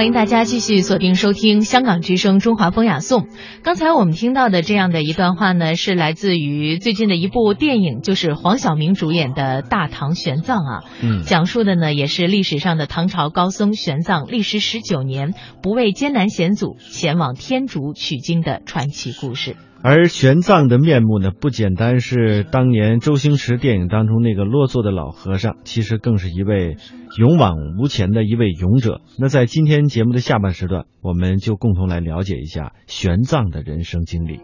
欢迎大家继续锁定收听香港之声《中华风雅颂》。刚才我们听到的这样的一段话呢，是来自于最近的一部电影，就是黄晓明主演的《大唐玄奘》啊。嗯讲述的呢也是历史上的唐朝高僧玄奘历时十九年，不畏艰难险阻，前往天竺取经的传奇故事。而玄奘的面目呢，不简单是当年周星驰电影当中那个落座的老和尚，其实更是一位勇往无前的一位勇者。那在今天节目的下半时段，我们就共同来了解一下玄奘的人生经历。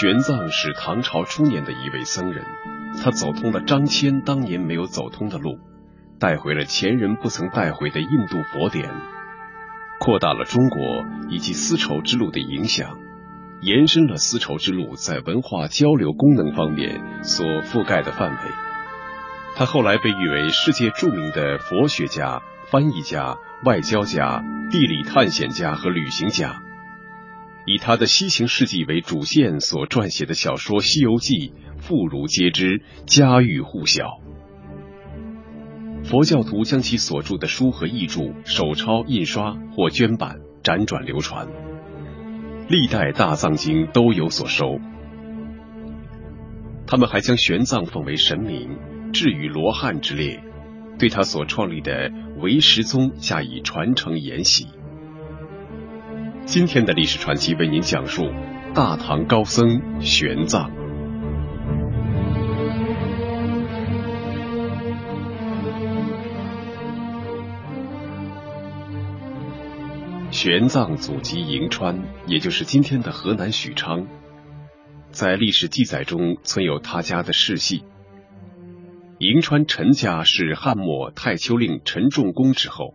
玄奘是唐朝初年的一位僧人，他走通了张骞当年没有走通的路，带回了前人不曾带回的印度佛典，扩大了中国以及丝绸之路的影响，延伸了丝绸之路在文化交流功能方面所覆盖的范围。他后来被誉为世界著名的佛学家、翻译家、外交家、地理探险家和旅行家。以他的西行事迹为主线所撰写的小说《西游记》，妇孺皆知，家喻户晓。佛教徒将其所著的书和译著手抄、印刷或捐版，辗转流传。历代大藏经都有所收。他们还将玄奘奉为神明，置于罗汉之列，对他所创立的唯识宗加以传承沿袭。今天的历史传奇为您讲述大唐高僧玄奘。玄奘祖籍银川，也就是今天的河南许昌。在历史记载中存有他家的世系。银川陈家是汉末太丘令陈仲公之后。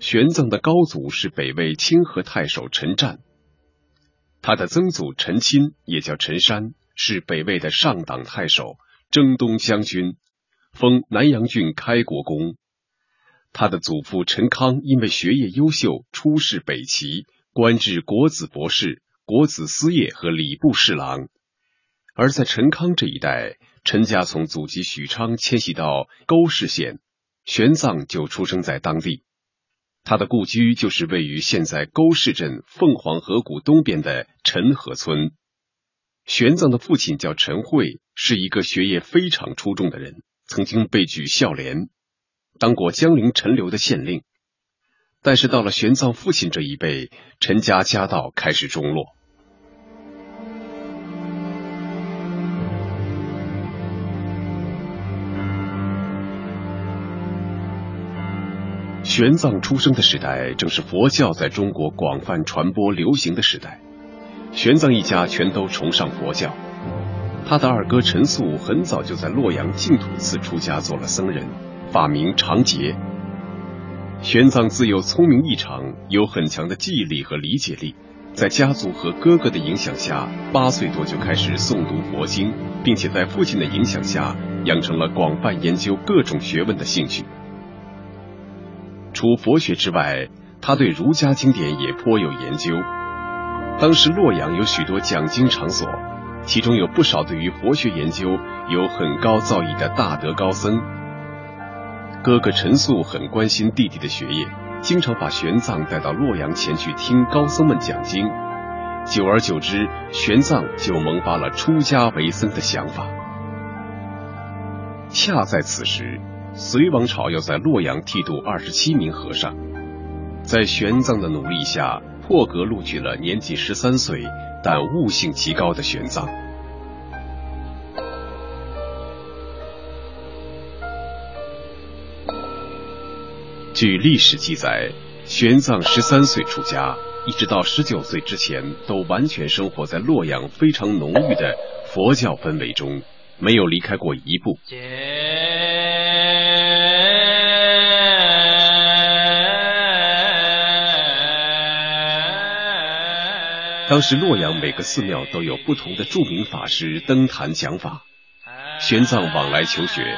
玄奘的高祖是北魏清河太守陈湛，他的曾祖陈钦也叫陈山，是北魏的上党太守、征东将军，封南阳郡开国公。他的祖父陈康因为学业优秀，出仕北齐，官至国子博士、国子司业和礼部侍郎。而在陈康这一代，陈家从祖籍许昌迁徙到沟氏县，玄奘就出生在当地。他的故居就是位于现在沟市镇凤凰河谷东边的陈河村。玄奘的父亲叫陈慧，是一个学业非常出众的人，曾经被举孝廉，当过江陵陈留的县令。但是到了玄奘父亲这一辈，陈家家道开始中落。玄奘出生的时代，正是佛教在中国广泛传播流行的时代。玄奘一家全都崇尚佛教。他的二哥陈素很早就在洛阳净土寺出家做了僧人，法名长杰。玄奘自幼聪明异常，有很强的记忆力和理解力，在家族和哥哥的影响下，八岁多就开始诵读佛经，并且在父亲的影响下，养成了广泛研究各种学问的兴趣。除佛学之外，他对儒家经典也颇有研究。当时洛阳有许多讲经场所，其中有不少对于佛学研究有很高造诣的大德高僧。哥哥陈素很关心弟弟的学业，经常把玄奘带到洛阳前去听高僧们讲经。久而久之，玄奘就萌发了出家为僧的想法。恰在此时，隋王朝要在洛阳剃度二十七名和尚，在玄奘的努力下，破格录取了年仅十三岁但悟性极高的玄奘。据历史记载，玄奘十三岁出家，一直到十九岁之前，都完全生活在洛阳非常浓郁的佛教氛围中，没有离开过一步。当时洛阳每个寺庙都有不同的著名法师登坛讲法，玄奘往来求学，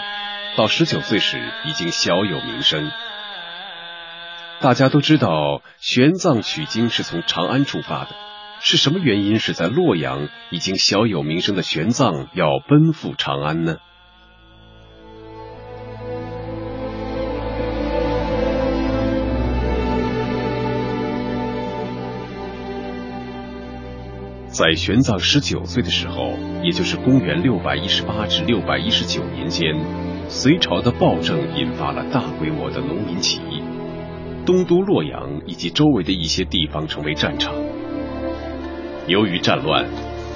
到十九岁时已经小有名声。大家都知道，玄奘取经是从长安出发的，是什么原因使在洛阳已经小有名声的玄奘要奔赴长安呢？在玄奘十九岁的时候，也就是公元六百一十八至六百一十九年间，隋朝的暴政引发了大规模的农民起义，东都洛阳以及周围的一些地方成为战场。由于战乱，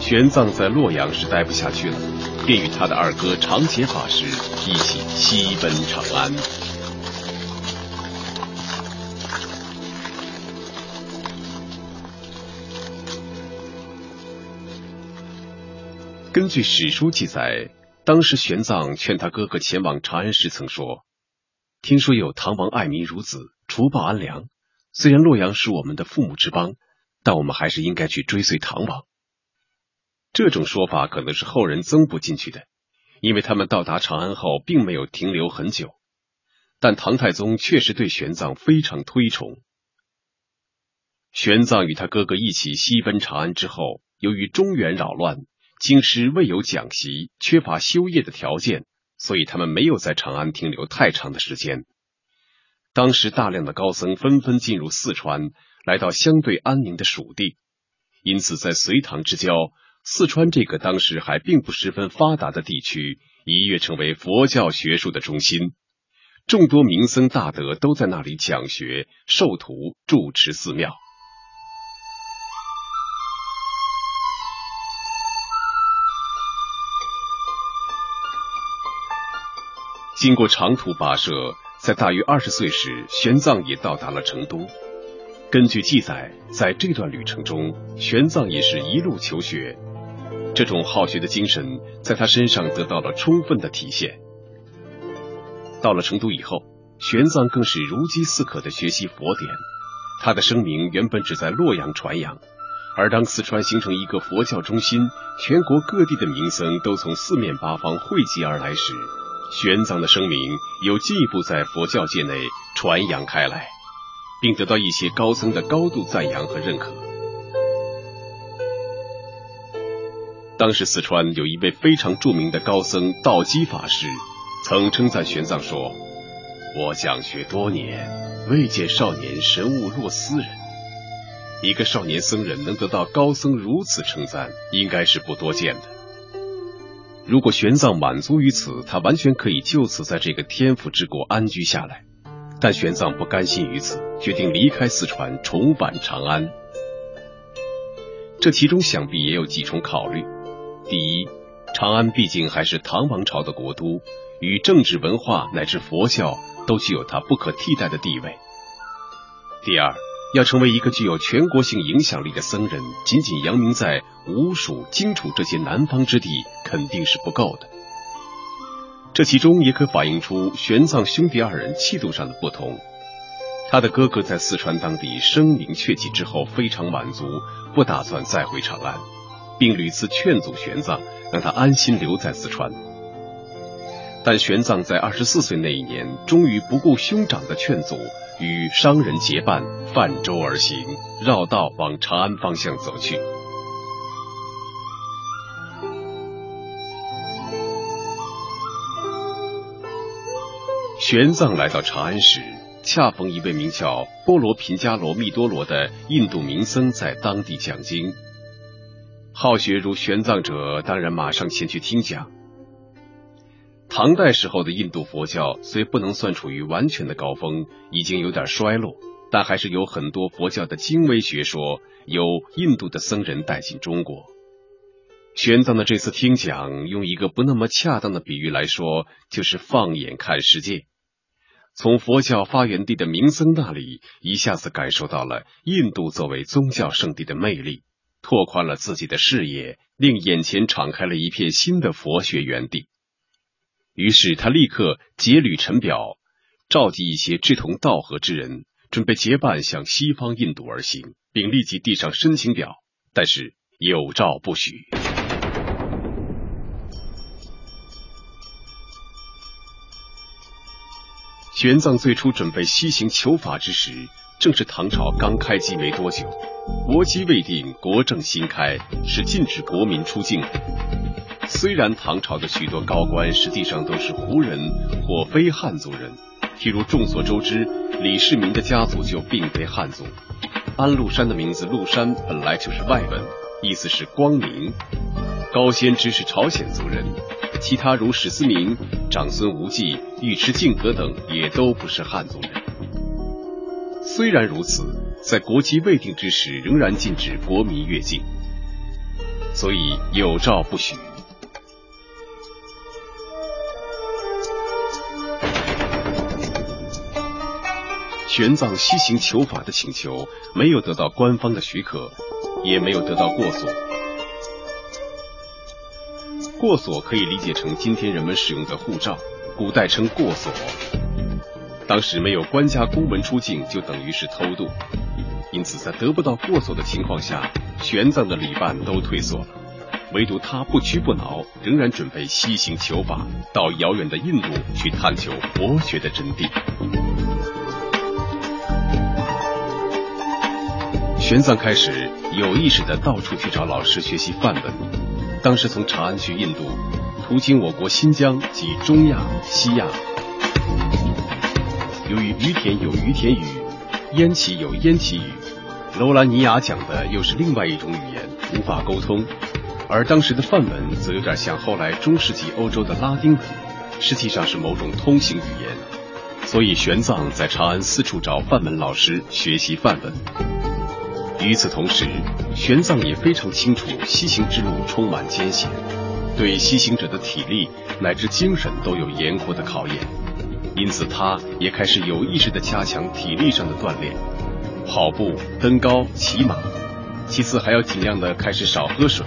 玄奘在洛阳是待不下去了，便与他的二哥长捷法师一起西奔长安。根据史书记载，当时玄奘劝他哥哥前往长安时，曾说：“听说有唐王爱民如子，除暴安良。虽然洛阳是我们的父母之邦，但我们还是应该去追随唐王。”这种说法可能是后人增补进去的，因为他们到达长安后并没有停留很久。但唐太宗确实对玄奘非常推崇。玄奘与他哥哥一起西奔长安之后，由于中原扰乱。京师未有讲习，缺乏修业的条件，所以他们没有在长安停留太长的时间。当时大量的高僧纷纷进入四川，来到相对安宁的蜀地，因此在隋唐之交，四川这个当时还并不十分发达的地区，一跃成为佛教学术的中心。众多名僧大德都在那里讲学、授徒、住持寺庙。经过长途跋涉，在大约二十岁时，玄奘也到达了成都。根据记载，在这段旅程中，玄奘也是一路求学，这种好学的精神在他身上得到了充分的体现。到了成都以后，玄奘更是如饥似渴的学习佛典。他的声名原本只在洛阳传扬，而当四川形成一个佛教中心，全国各地的名僧都从四面八方汇集而来时，玄奘的声名又进一步在佛教界内传扬开来，并得到一些高僧的高度赞扬和认可。当时四川有一位非常著名的高僧道基法师，曾称赞玄奘说：“我讲学多年，未见少年神悟若斯人。一个少年僧人能得到高僧如此称赞，应该是不多见的。”如果玄奘满足于此，他完全可以就此在这个天府之国安居下来。但玄奘不甘心于此，决定离开四川，重返长安。这其中想必也有几重考虑：第一，长安毕竟还是唐王朝的国都，与政治、文化乃至佛教都具有它不可替代的地位；第二，要成为一个具有全国性影响力的僧人，仅仅扬名在吴蜀、荆楚这些南方之地肯定是不够的。这其中也可反映出玄奘兄弟二人气度上的不同。他的哥哥在四川当地声名鹊起之后，非常满足，不打算再回长安，并屡次劝阻玄奘，让他安心留在四川。但玄奘在二十四岁那一年，终于不顾兄长的劝阻。与商人结伴泛舟而行，绕道往长安方向走去。玄奘来到长安时，恰逢一位名叫波罗频伽罗密多罗的印度名僧在当地讲经。好学如玄奘者，当然马上前去听讲。唐代时候的印度佛教虽不能算处于完全的高峰，已经有点衰落，但还是有很多佛教的精微学说由印度的僧人带进中国。玄奘的这次听讲，用一个不那么恰当的比喻来说，就是放眼看世界，从佛教发源地的名僧那里，一下子感受到了印度作为宗教圣地的魅力，拓宽了自己的视野，令眼前敞开了一片新的佛学园地。于是他立刻结履陈表，召集一些志同道合之人。准备结伴向西方印度而行，并立即递上申请表，但是有诏不许。玄奘最初准备西行求法之时，正是唐朝刚开机没多久，国基未定，国政新开，是禁止国民出境的。虽然唐朝的许多高官实际上都是胡人或非汉族人。譬如众所周知，李世民的家族就并非汉族。安禄山的名字“禄山”本来就是外文，意思是光明。高仙芝是朝鲜族人，其他如史思明、长孙无忌、尉迟敬德等也都不是汉族人。虽然如此，在国籍未定之时，仍然禁止国民越境，所以有诏不许。玄奘西行求法的请求没有得到官方的许可，也没有得到过所。过所可以理解成今天人们使用的护照，古代称过所。当时没有官家公文出境，就等于是偷渡。因此，在得不到过所的情况下，玄奘的旅伴都退缩了，唯独他不屈不挠，仍然准备西行求法，到遥远的印度去探求佛学的真谛。玄奘开始有意识的到处去找老师学习梵文。当时从长安去印度，途经我国新疆及中亚、西亚。由于于田有于田语，烟起有烟起语，楼兰尼亚讲的又是另外一种语言，无法沟通。而当时的梵文则有点像后来中世纪欧洲的拉丁文，实际上是某种通行语言。所以玄奘在长安四处找梵文老师学习梵文。与此同时，玄奘也非常清楚西行之路充满艰险，对西行者的体力乃至精神都有严酷的考验，因此他也开始有意识地加强体力上的锻炼，跑步、登高、骑马。其次还要尽量的开始少喝水，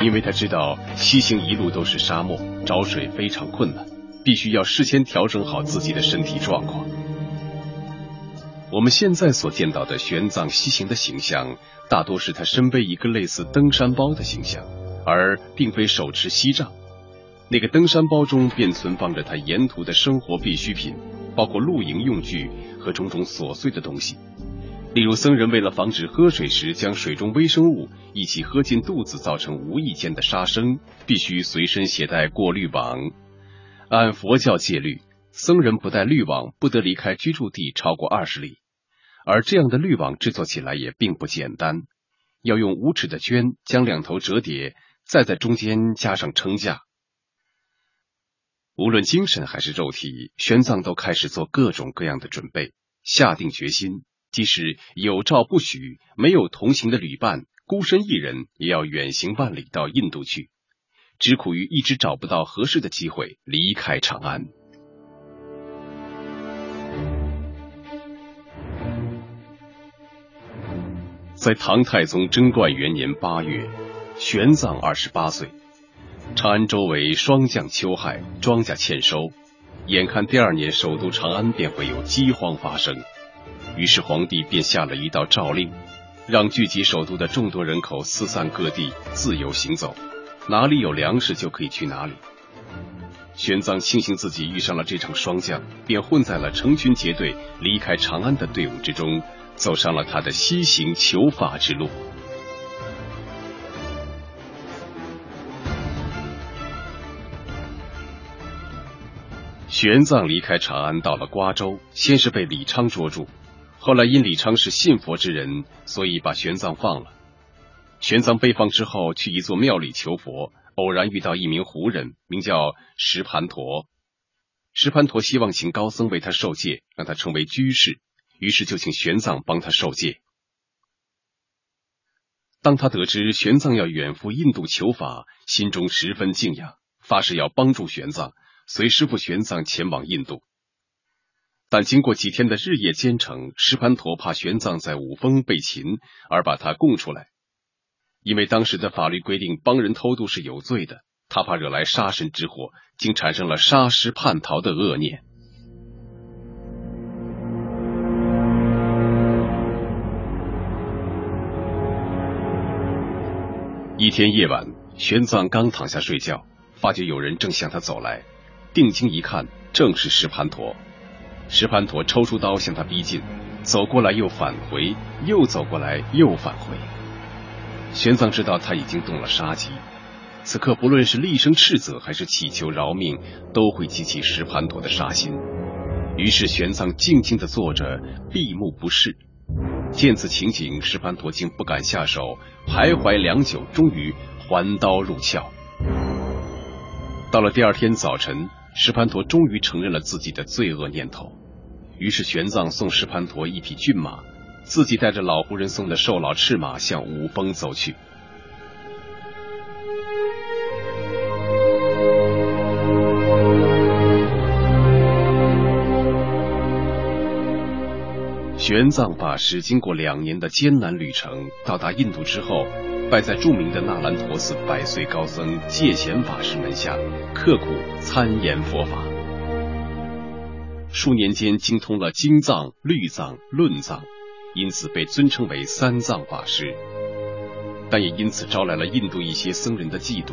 因为他知道西行一路都是沙漠，找水非常困难，必须要事先调整好自己的身体状况。我们现在所见到的玄奘西行的形象，大多是他身背一个类似登山包的形象，而并非手持锡杖。那个登山包中便存放着他沿途的生活必需品，包括露营用具和种种琐碎的东西。例如，僧人为了防止喝水时将水中微生物一起喝进肚子，造成无意间的杀生，必须随身携带过滤网。按佛教戒律，僧人不带滤网，不得离开居住地超过二十里。而这样的滤网制作起来也并不简单，要用五尺的绢将两头折叠，再在中间加上撑架。无论精神还是肉体，玄奘都开始做各种各样的准备，下定决心，即使有诏不许，没有同行的旅伴，孤身一人也要远行万里到印度去，只苦于一直找不到合适的机会离开长安。在唐太宗贞观元年八月，玄奘二十八岁，长安周围霜降秋害，庄稼欠收，眼看第二年首都长安便会有饥荒发生，于是皇帝便下了一道诏令，让聚集首都的众多人口四散各地，自由行走，哪里有粮食就可以去哪里。玄奘庆幸自己遇上了这场霜降，便混在了成群结队离开长安的队伍之中。走上了他的西行求法之路。玄奘离开长安，到了瓜州，先是被李昌捉住，后来因李昌是信佛之人，所以把玄奘放了。玄奘被放之后，去一座庙里求佛，偶然遇到一名胡人，名叫石盘陀。石盘陀希望请高僧为他受戒，让他成为居士。于是就请玄奘帮他受戒。当他得知玄奘要远赴印度求法，心中十分敬仰，发誓要帮助玄奘，随师傅玄奘前往印度。但经过几天的日夜兼程，石盘陀怕玄奘在五峰被擒，而把他供出来。因为当时的法律规定，帮人偷渡是有罪的，他怕惹来杀身之祸，竟产生了杀师叛逃的恶念。一天夜晚，玄奘刚躺下睡觉，发觉有人正向他走来，定睛一看，正是石盘陀。石盘陀抽出刀向他逼近，走过来又返回，又走过来又返回。玄奘知道他已经动了杀机，此刻不论是厉声斥责还是祈求饶命，都会激起石盘陀的杀心。于是玄奘静静的坐着，闭目不视。见此情景，石盘陀竟不敢下手，徘徊良久，终于还刀入鞘。到了第二天早晨，石盘陀终于承认了自己的罪恶念头。于是玄奘送石盘陀一匹骏马，自己带着老胡人送的瘦老赤马向五峰走去。玄奘法师经过两年的艰难旅程，到达印度之后，拜在著名的那兰陀寺百岁高僧戒贤法师门下，刻苦参研佛法。数年间精通了经藏、律藏、论藏，因此被尊称为三藏法师。但也因此招来了印度一些僧人的嫉妒。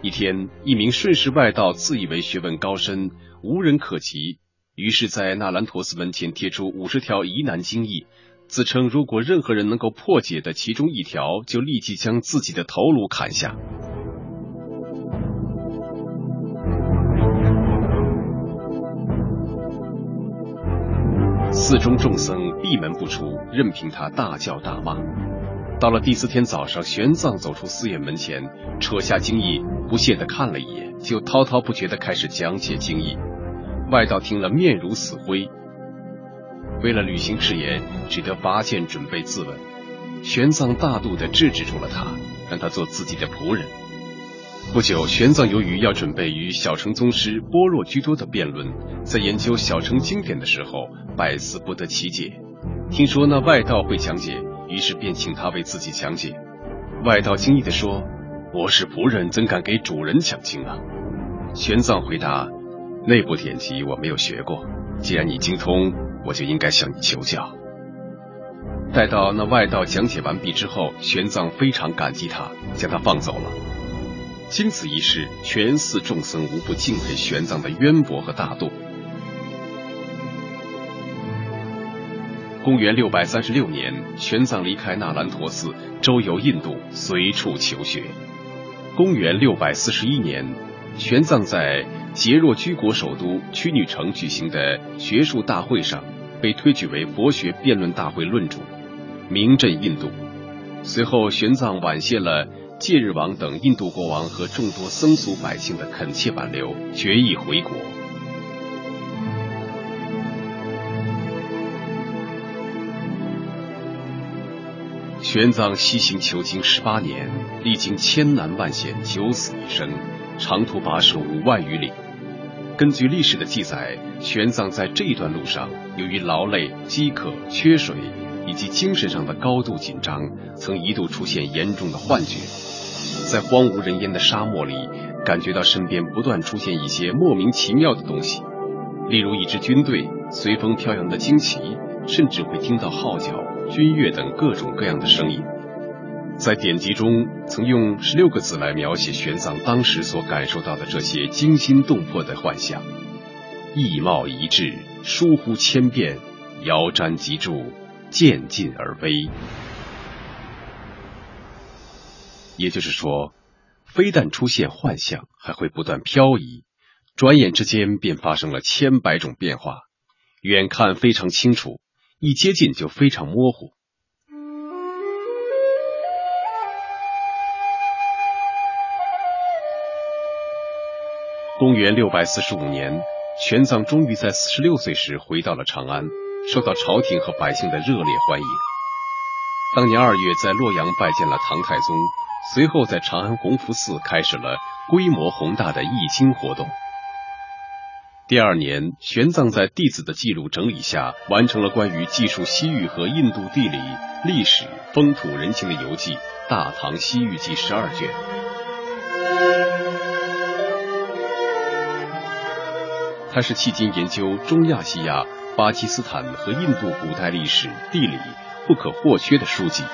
一天，一名顺势外道自以为学问高深，无人可及。于是，在纳兰陀寺门前贴出五十条疑难经义，自称如果任何人能够破解的其中一条，就立即将自己的头颅砍下。寺中众僧闭门不出，任凭他大叫大骂。到了第四天早上，玄奘走出寺院门前，扯下经义，不屑地看了一眼，就滔滔不绝地开始讲解经义。外道听了，面如死灰。为了履行誓言，只得拔剑准备自刎。玄奘大度地制止住了他，让他做自己的仆人。不久，玄奘由于要准备与小乘宗师般若居多的辩论，在研究小乘经典的时候，百思不得其解。听说那外道会讲解，于是便请他为自己讲解。外道惊异地说：“我是仆人，怎敢给主人讲经啊？”玄奘回答。内部典籍我没有学过，既然你精通，我就应该向你求教。待到那外道讲解完毕之后，玄奘非常感激他，将他放走了。经此一事，全寺众僧无不敬佩玄奘的渊博和大度。公元六百三十六年，玄奘离开那兰陀寺，周游印度，随处求学。公元六百四十一年，玄奘在。杰若居国首都曲女城举行的学术大会上，被推举为佛学辩论大会论主，名震印度。随后，玄奘婉谢了戒日王等印度国王和众多僧俗百姓的恳切挽留，决意回国。玄奘西行求经十八年，历经千难万险，九死一生，长途跋涉五万余里。根据历史的记载，玄奘在这段路上，由于劳累、饥渴、缺水以及精神上的高度紧张，曾一度出现严重的幻觉。在荒无人烟的沙漠里，感觉到身边不断出现一些莫名其妙的东西，例如一支军队、随风飘扬的旌旗，甚至会听到号角、军乐等各种各样的声音。在典籍中，曾用十六个字来描写玄奘当时所感受到的这些惊心动魄的幻象：意貌一致，疏忽千变，遥瞻即著，渐进而微。也就是说，非但出现幻象，还会不断漂移，转眼之间便发生了千百种变化，远看非常清楚，一接近就非常模糊。公元六百四十五年，玄奘终于在四十六岁时回到了长安，受到朝廷和百姓的热烈欢迎。当年二月，在洛阳拜见了唐太宗，随后在长安弘福寺开始了规模宏大的译经活动。第二年，玄奘在弟子的记录整理下，完成了关于记述西域和印度地理、历史、风土人情的游记《大唐西域记》十二卷。他是迄今研究中亚西亚、巴基斯坦和印度古代历史、地理不可或缺的书籍。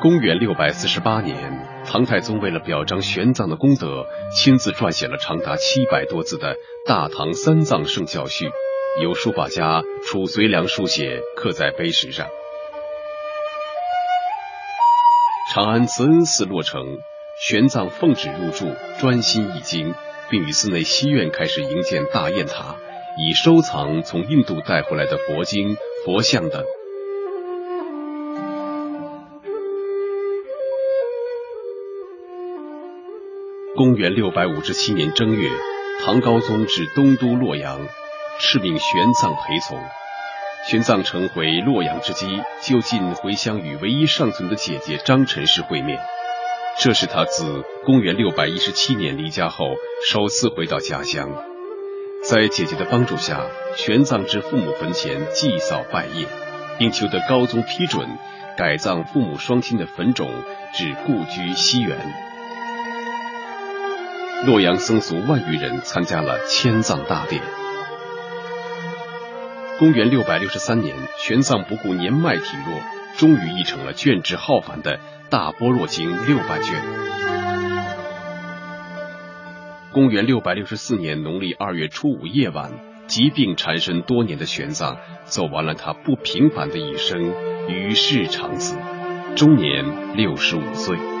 公元六百四十八年，唐太宗为了表彰玄奘的功德，亲自撰写了长达七百多字的《大唐三藏圣教序》，由书法家褚遂良书写，刻在碑石上。长安慈恩寺落成，玄奘奉旨入住，专心译经，并于寺内西院开始营建大雁塔，以收藏从印度带回来的佛经、佛像等。公元六百五十七年正月，唐高宗至东都洛阳，敕命玄奘陪从。玄奘乘回洛阳之机，就近回乡与唯一尚存的姐姐张宸氏会面。这是他自公元六百一十七年离家后首次回到家乡。在姐姐的帮助下，玄奘至父母坟前祭扫拜谒，并求得高宗批准，改葬父母双亲的坟冢至故居西园。洛阳僧俗万余人参加了迁葬大典。公元六百六十三年，玄奘不顾年迈体弱，终于译成了卷帙浩繁的《大般若经》六百卷。公元六百六十四年农历二月初五夜晚，疾病缠身多年的玄奘走完了他不平凡的一生，与世长辞，终年六十五岁。